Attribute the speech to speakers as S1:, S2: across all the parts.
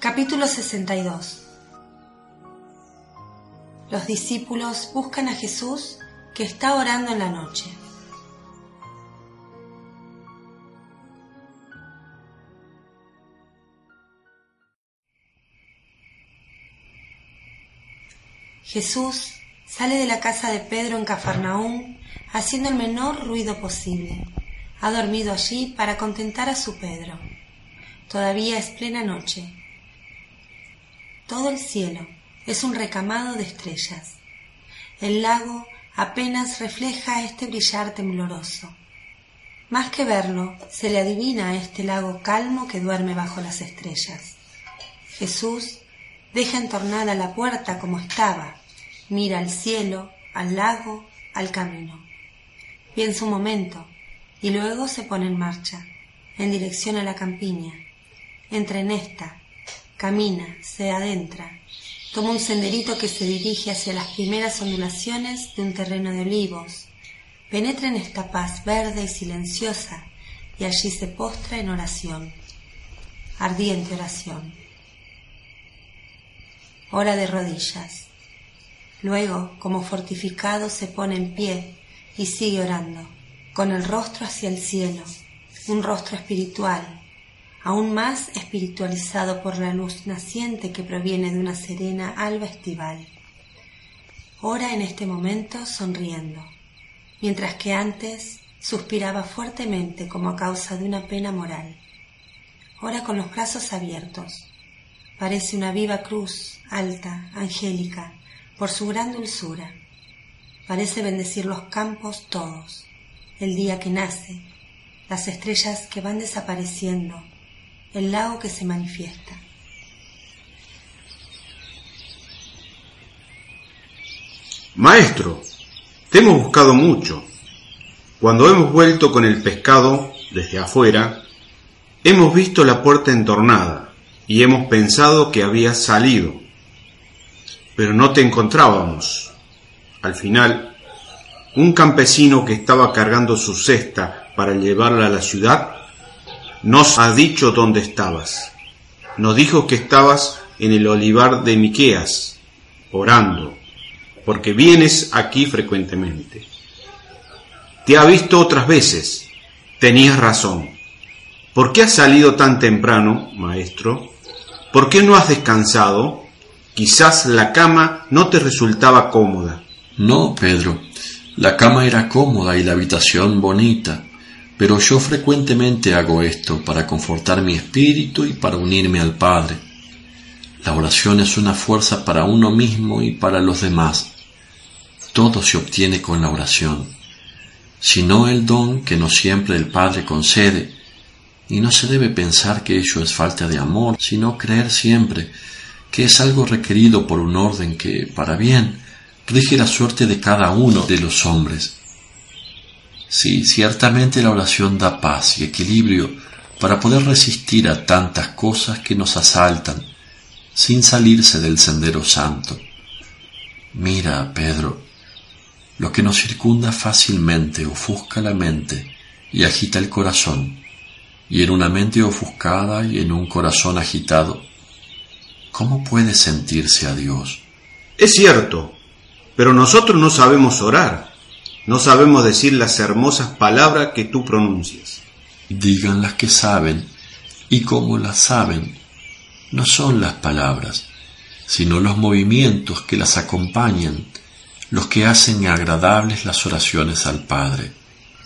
S1: Capítulo 62 Los discípulos buscan a Jesús que está orando en la noche. Jesús sale de la casa de Pedro en Cafarnaúm haciendo el menor ruido posible. Ha dormido allí para contentar a su Pedro. Todavía es plena noche. Todo el cielo es un recamado de estrellas. El lago apenas refleja este brillar tembloroso. Más que verlo, se le adivina a este lago calmo que duerme bajo las estrellas. Jesús deja entornada la puerta como estaba, mira al cielo, al lago, al camino. Piensa un momento y luego se pone en marcha, en dirección a la campiña. Entra en esta, camina, se adentra, toma un senderito que se dirige hacia las primeras ondulaciones de un terreno de olivos, penetra en esta paz verde y silenciosa y allí se postra en oración, ardiente oración. Hora de rodillas. Luego, como fortificado, se pone en pie y sigue orando, con el rostro hacia el cielo, un rostro espiritual, aún más espiritualizado por la luz naciente que proviene de una serena alba estival. Ora en este momento sonriendo, mientras que antes suspiraba fuertemente como a causa de una pena moral. Ora con los brazos abiertos. Parece una viva cruz, alta, angélica, por su gran dulzura. Parece bendecir los campos todos, el día que nace, las estrellas que van desapareciendo, el lago que se manifiesta.
S2: Maestro, te hemos buscado mucho. Cuando hemos vuelto con el pescado desde afuera, hemos visto la puerta entornada y hemos pensado que habías salido, pero no te encontrábamos. Al final, un campesino que estaba cargando su cesta para llevarla a la ciudad nos ha dicho dónde estabas. Nos dijo que estabas en el olivar de Miqueas, orando, porque vienes aquí frecuentemente. Te ha visto otras veces. Tenías razón. ¿Por qué has salido tan temprano, maestro? ¿Por qué no has descansado? Quizás la cama no te resultaba cómoda.
S3: No, Pedro. La cama era cómoda y la habitación bonita, pero yo frecuentemente hago esto para confortar mi espíritu y para unirme al Padre. La oración es una fuerza para uno mismo y para los demás. Todo se obtiene con la oración, sino el don que no siempre el Padre concede, y no se debe pensar que ello es falta de amor, sino creer siempre que es algo requerido por un orden que, para bien, rige la suerte de cada uno de los hombres. Sí, ciertamente la oración da paz y equilibrio para poder resistir a tantas cosas que nos asaltan sin salirse del sendero santo. Mira, Pedro, lo que nos circunda fácilmente ofusca la mente y agita el corazón, y en una mente ofuscada y en un corazón agitado, ¿cómo puede sentirse a Dios?
S2: Es cierto, pero nosotros no sabemos orar, no sabemos decir las hermosas palabras que tú pronuncias.
S3: Digan las que saben, y como las saben, no son las palabras, sino los movimientos que las acompañan, los que hacen agradables las oraciones al Padre.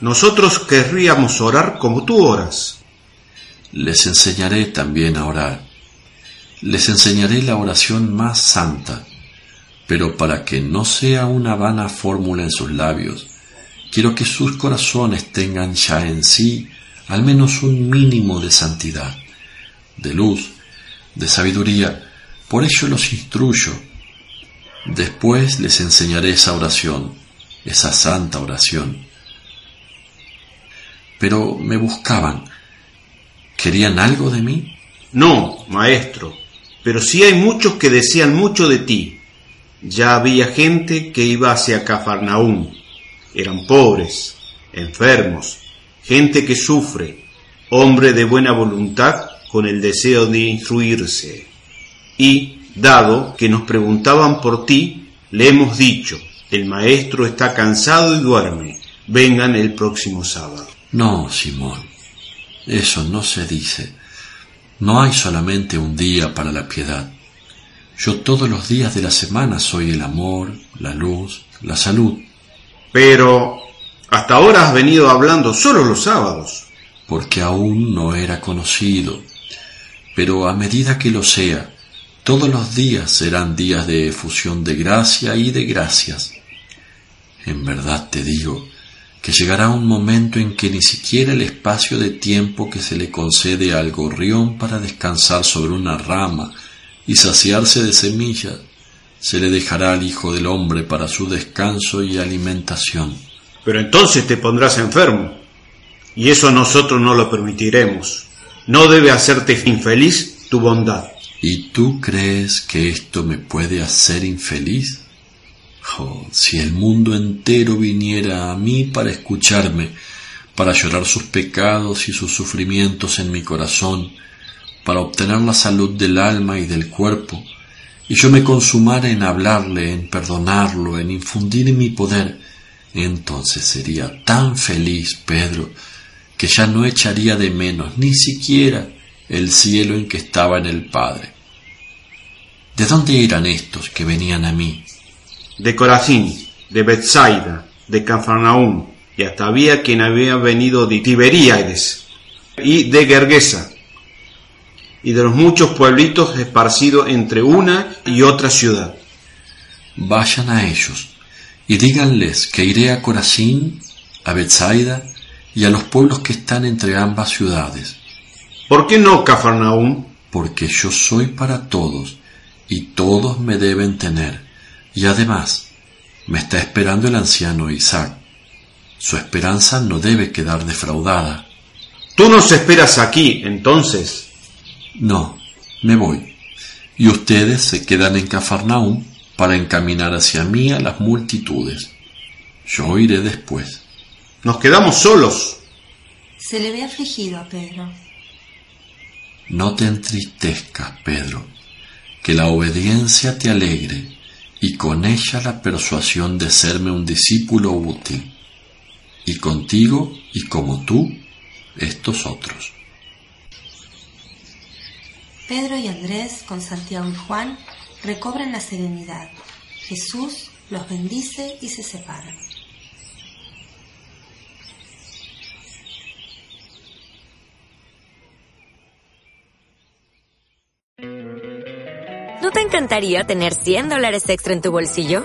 S2: Nosotros querríamos orar como tú oras.
S3: Les enseñaré también a orar. Les enseñaré la oración más santa, Pero para que no sea una vana fórmula en sus labios, quiero que sus corazones tengan ya en sí al menos un mínimo de santidad, de luz, de sabiduría. Por ello los instruyo. Después les enseñaré esa oración, esa santa oración. Pero me buscaban. ¿Querían algo de mí?
S2: No, maestro, pero sí hay muchos que desean mucho de ti. Ya había gente que iba hacia Cafarnaúm. Eran pobres, enfermos, gente que sufre, hombre de buena voluntad con el deseo de instruirse. Y, dado que nos preguntaban por ti, le hemos dicho, el maestro está cansado y duerme, vengan el próximo sábado.
S3: No, Simón, eso no se dice. No hay solamente un día para la piedad. Yo todos los días de la semana soy el amor, la luz, la salud.
S2: Pero hasta ahora has venido hablando solo los sábados.
S3: Porque aún no era conocido. Pero a medida que lo sea, todos los días serán días de efusión de gracia y de gracias. En verdad te digo, que llegará un momento en que ni siquiera el espacio de tiempo que se le concede al gorrión para descansar sobre una rama y saciarse de semillas se le dejará al Hijo del Hombre para su descanso y alimentación.
S2: Pero entonces te pondrás enfermo, y eso nosotros no lo permitiremos. No debe hacerte infeliz tu bondad.
S3: ¿Y tú crees que esto me puede hacer infeliz? Oh, si el mundo entero viniera a mí para escucharme, para llorar sus pecados y sus sufrimientos en mi corazón, para obtener la salud del alma y del cuerpo, y yo me consumara en hablarle, en perdonarlo, en infundir mi poder, entonces sería tan feliz, Pedro, que ya no echaría de menos ni siquiera el cielo en que estaba en el Padre. ¿De dónde eran estos que venían a mí?
S2: de Corazín, de Bethsaida, de Cafarnaúm, y hasta había quien había venido de Tiberíades y de Gergesa, y de los muchos pueblitos esparcidos entre una y otra ciudad.
S3: Vayan a ellos y díganles que iré a Corazín, a Bethsaida y a los pueblos que están entre ambas ciudades.
S2: ¿Por qué no Cafarnaúm?
S3: Porque yo soy para todos y todos me deben tener y además, me está esperando el anciano Isaac. Su esperanza no debe quedar defraudada.
S2: Tú nos esperas aquí, entonces.
S3: No, me voy. Y ustedes se quedan en Cafarnaúm para encaminar hacia mí a las multitudes. Yo iré después.
S2: Nos quedamos solos.
S1: Se le ve afligido a Pedro.
S3: No te entristezcas, Pedro, que la obediencia te alegre y con ella la persuasión de serme un discípulo útil, y contigo y como tú, estos otros.
S1: Pedro y Andrés, con Santiago y Juan, recobran la serenidad. Jesús los bendice y se separan.
S4: ¿No te encantaría tener 100 dólares extra en tu bolsillo?